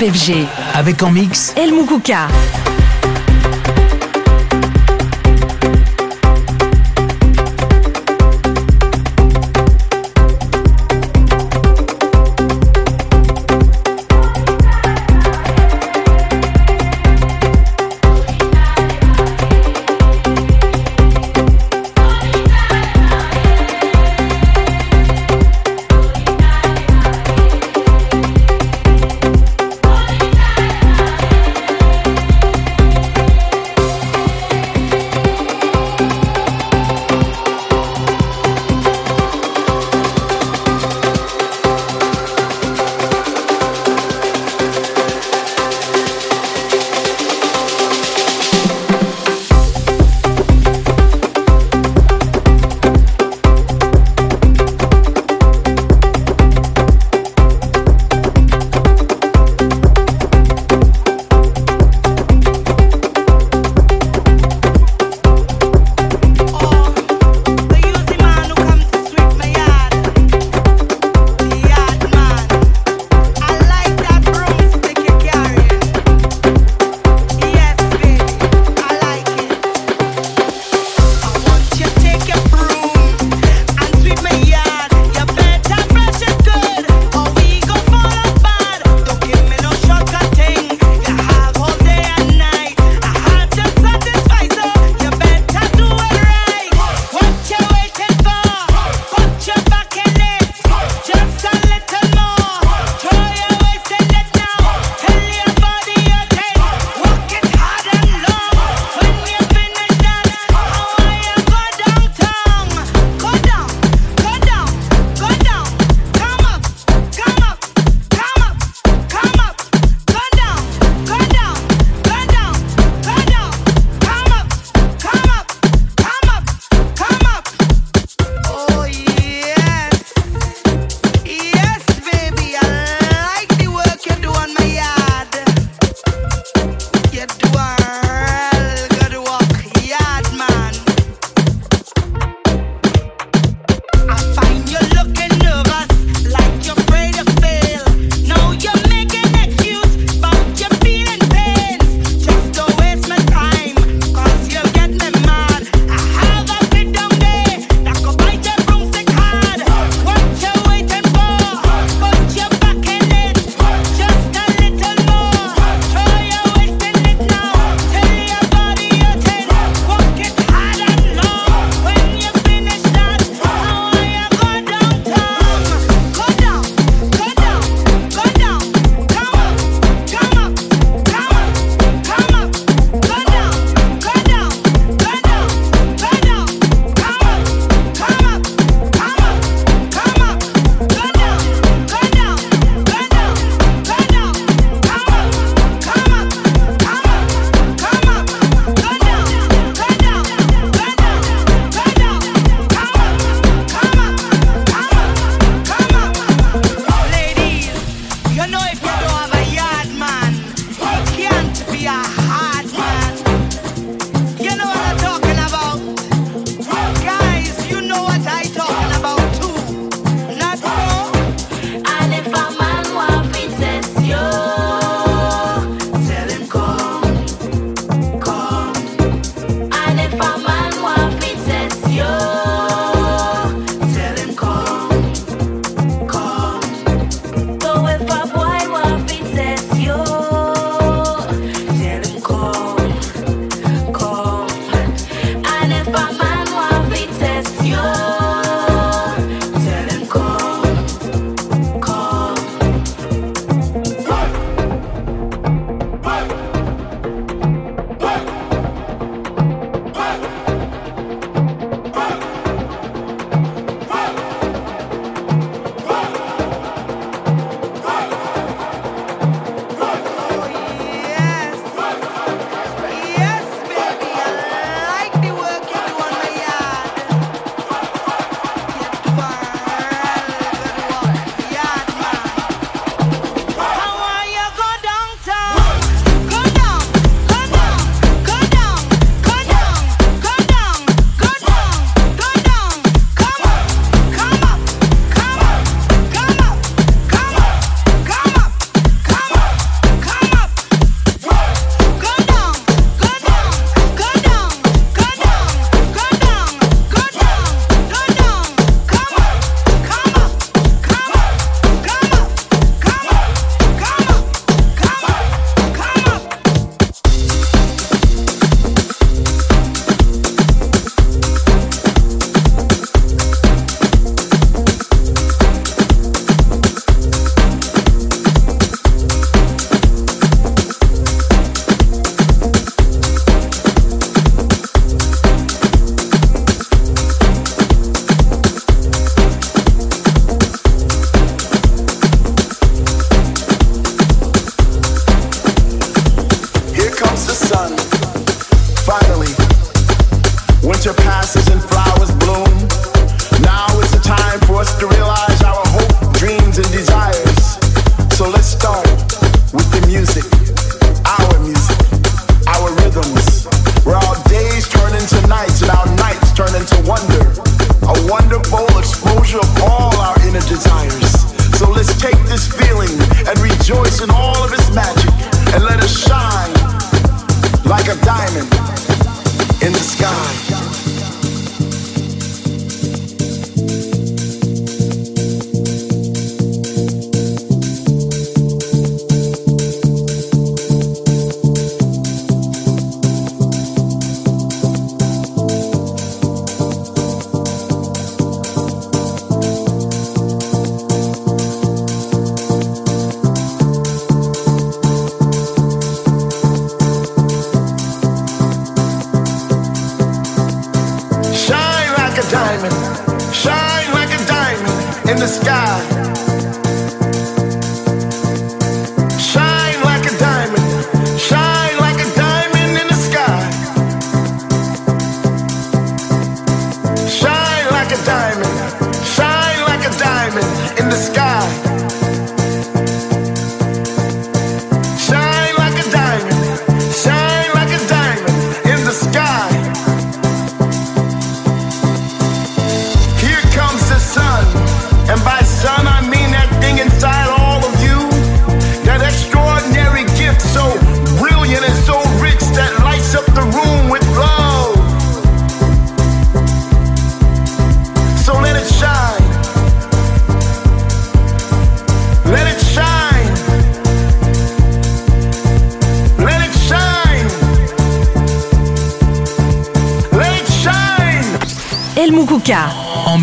FG. Avec en mix El Moukouka.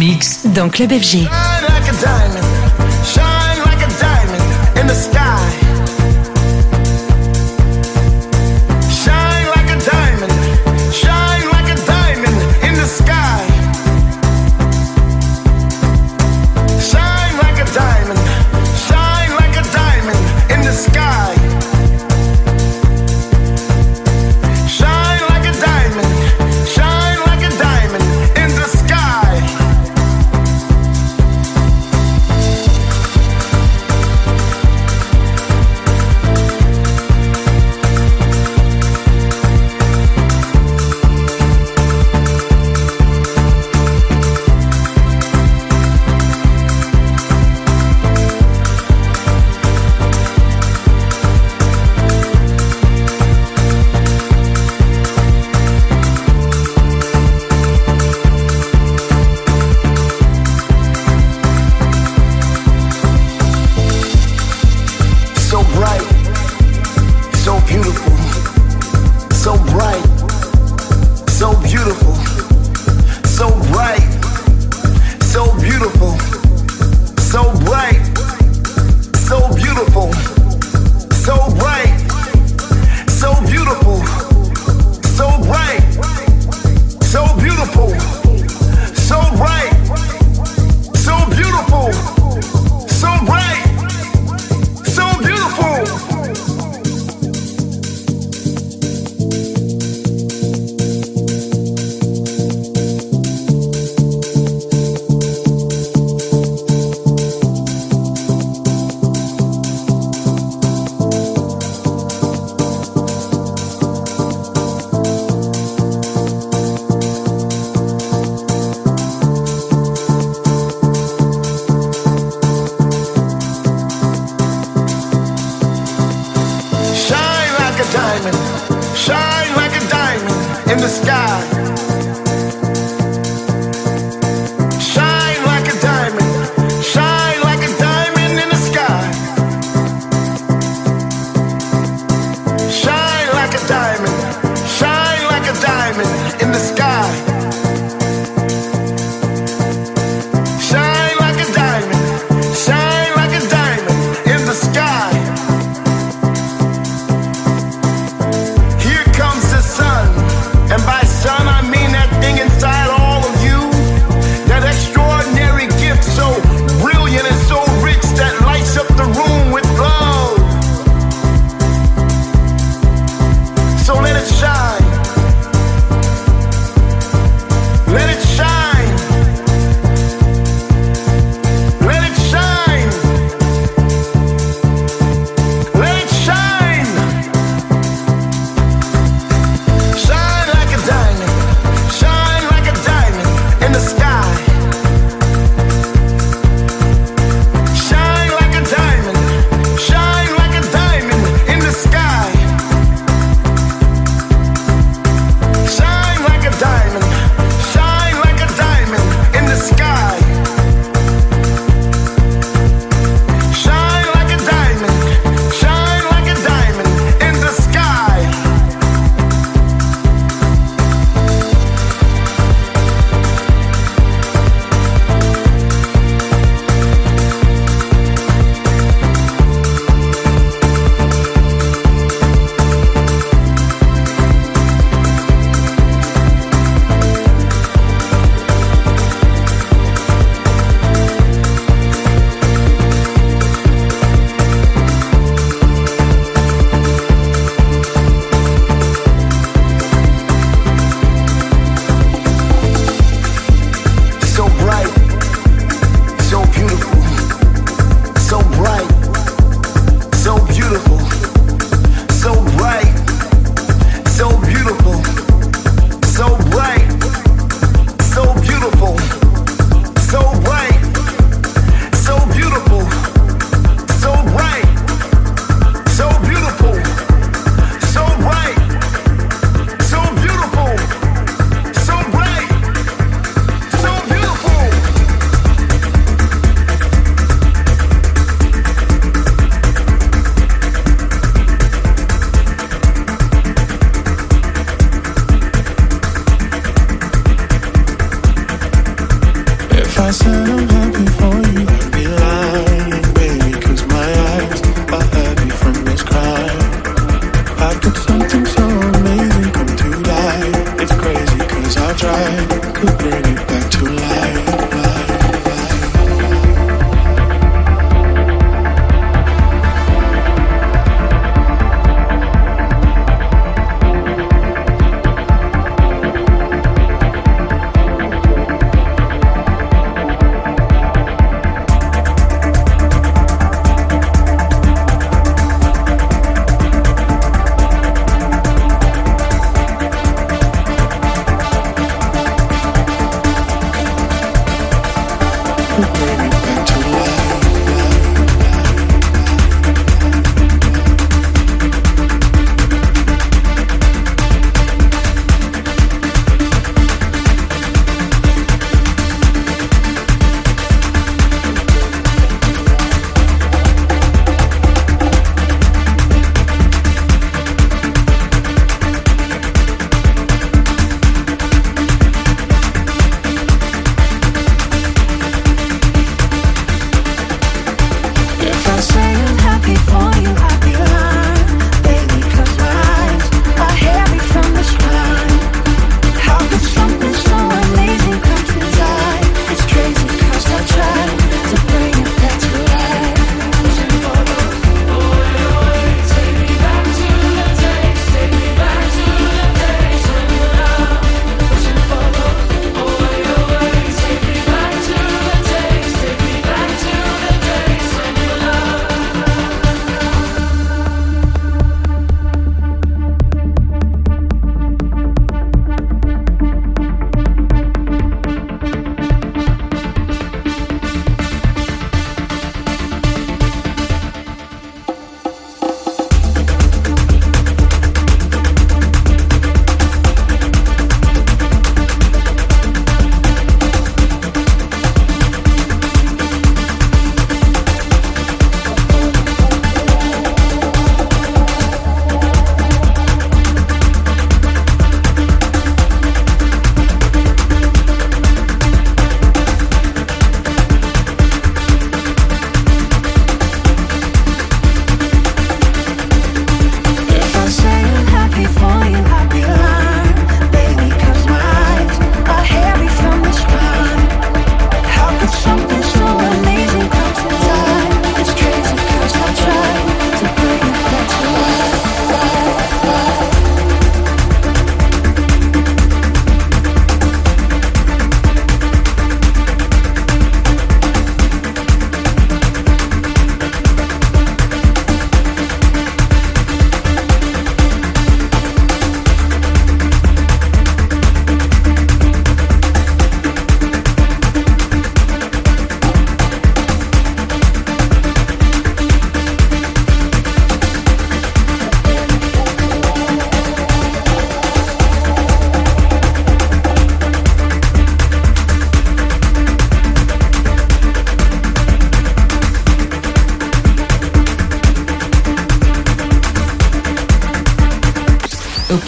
Mix dans Club FG.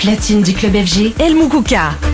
Platine du club FG, El Moukouka.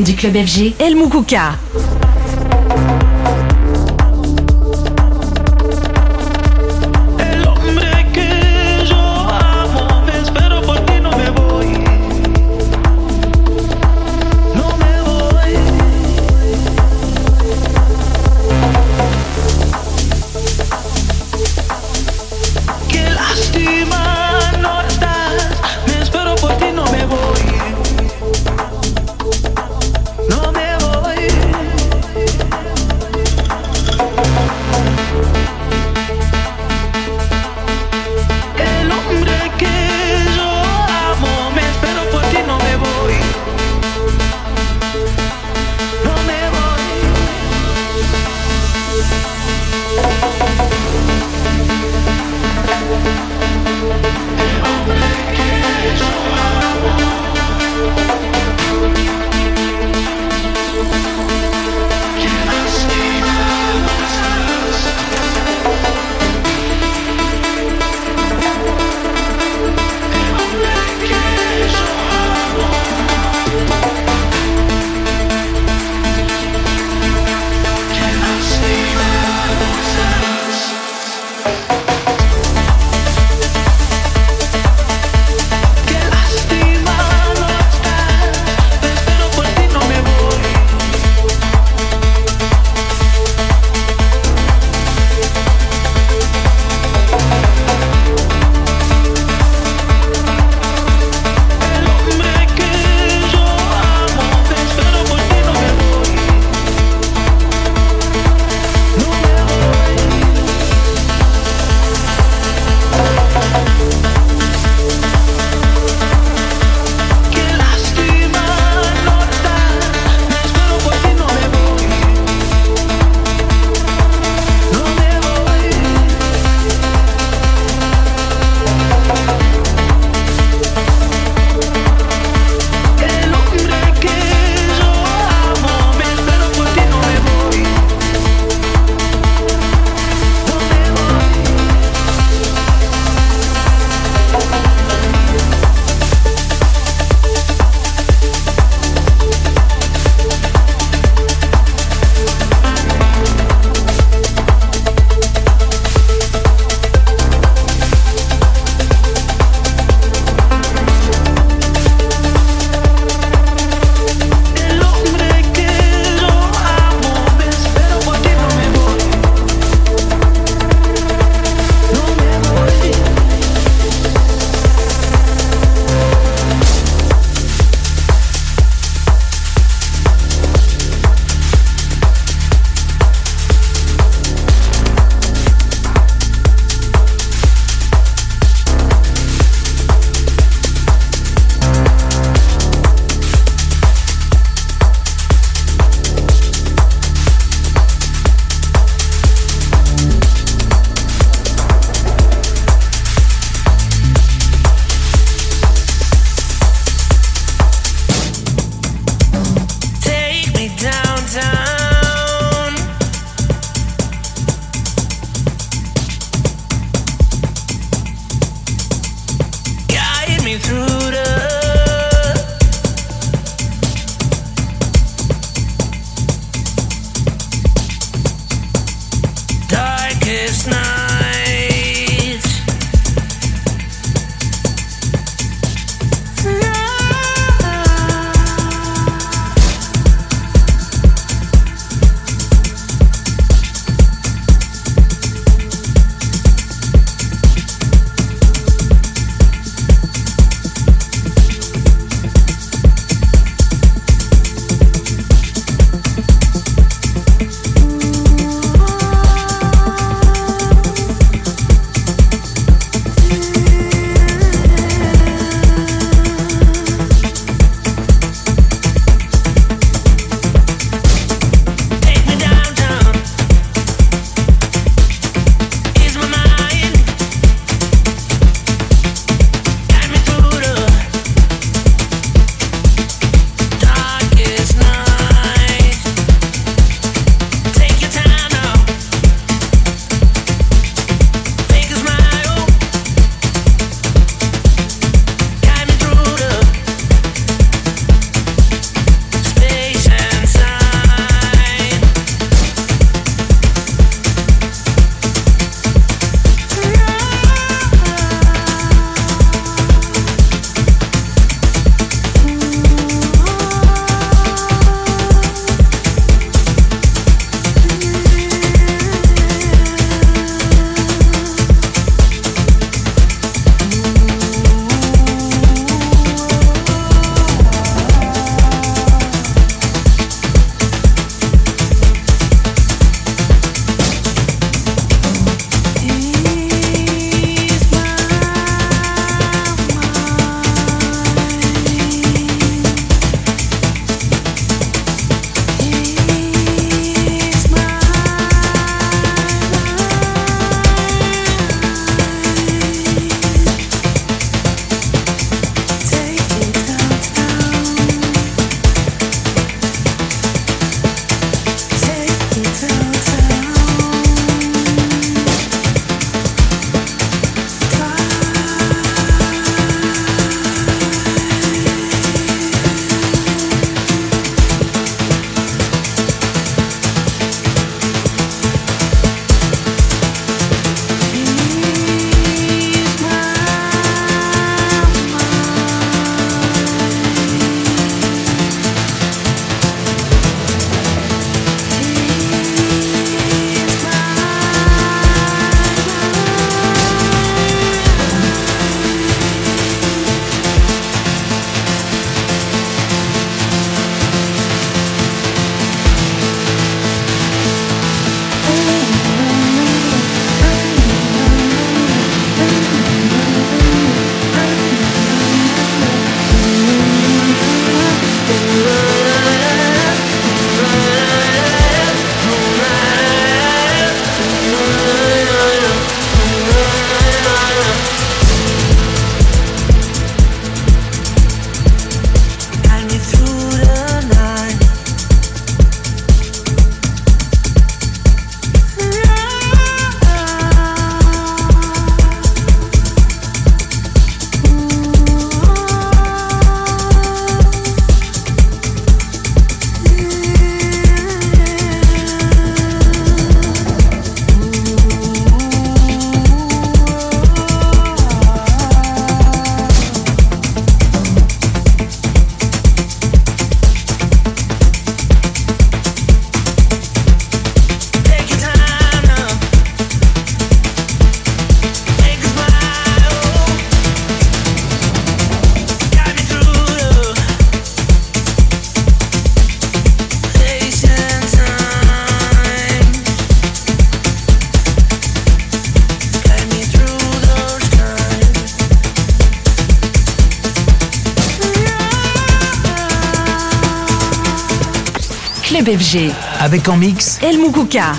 Du club FG, El Moukouka. FG. Avec en mix El Moukouka.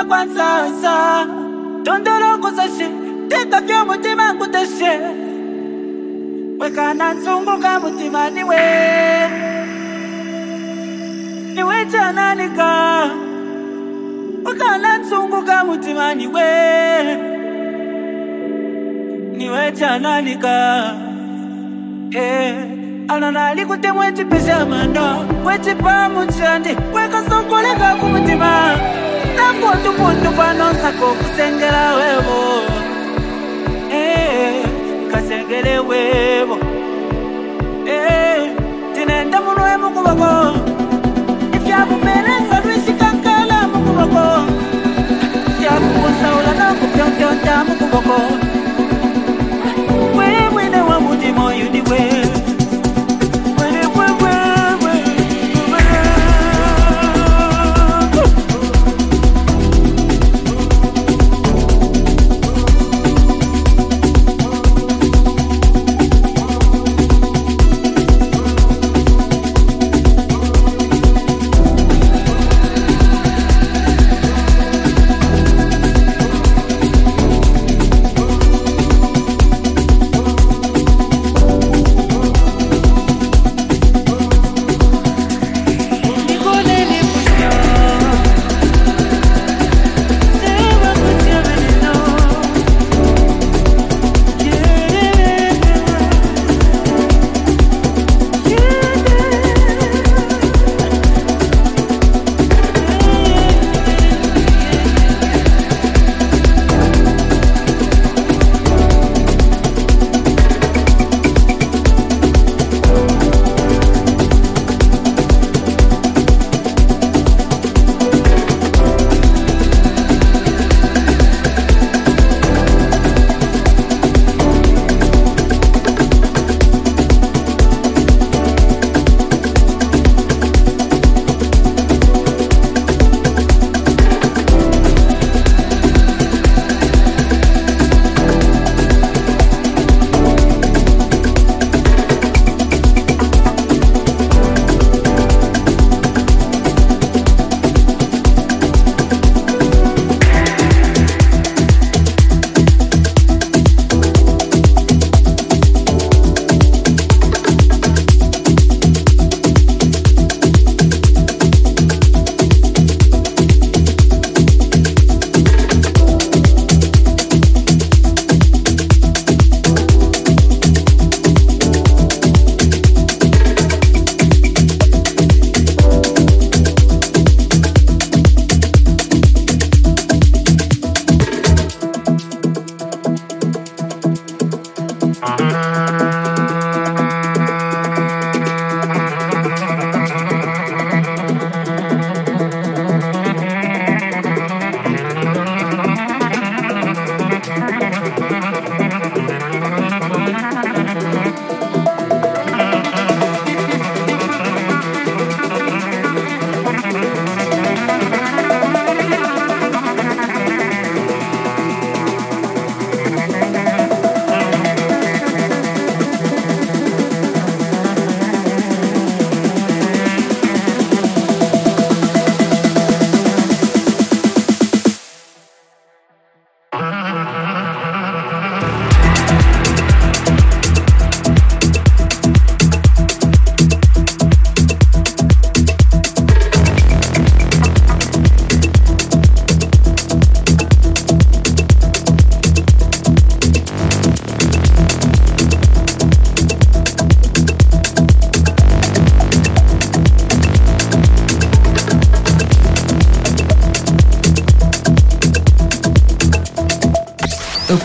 na kwanza sa tondolo kusashe teka vyo mutima nkuteshe. Wekana nzunguka mutima niwe. Niwe chananika wekana nzunguka mutima niwe. Niwe chananika hey. kuti mwechipesha mano wechipa muchandi. Wekasongoleka kumutima. puntupuntu bwanonsaka okusengera webo eh, kasengere webo eh, tinenda munwe mukubako ibyakupereza lwisikakala mukubako byakukusawula nakupyontyonta mukubako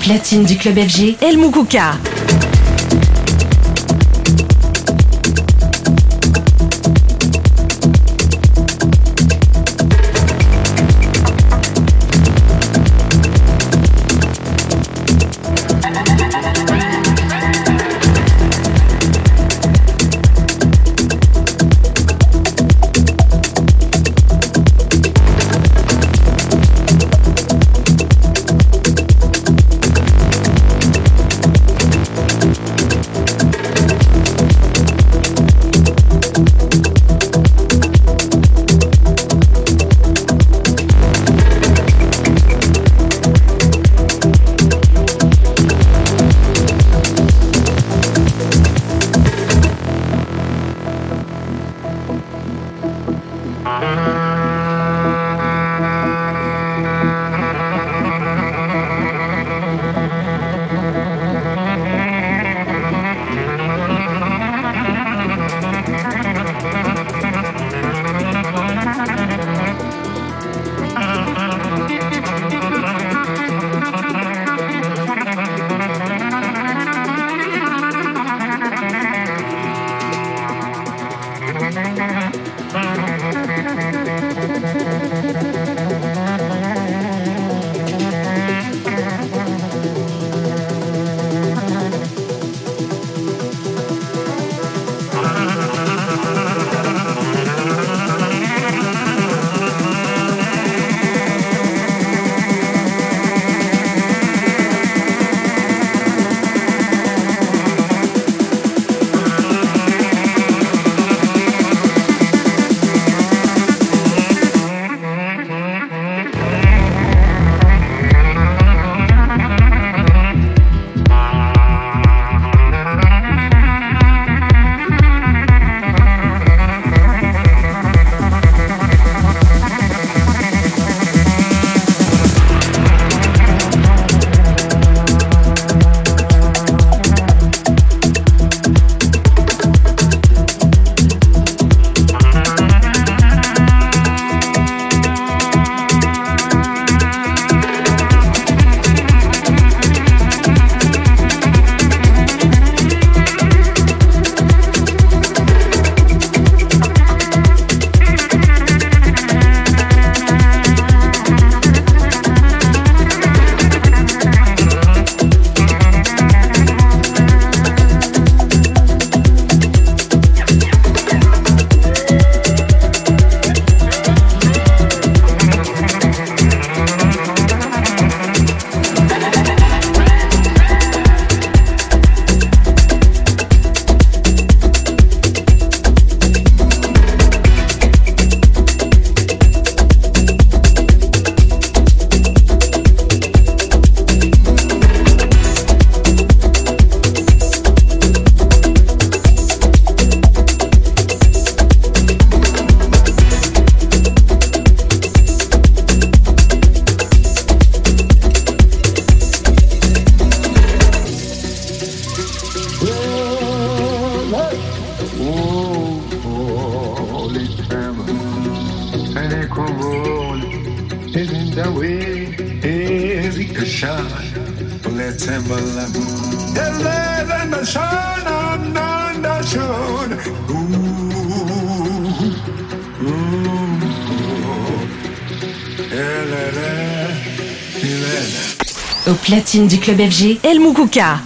platine du club FG, El Moukouka. Du club FG, El Moukouka.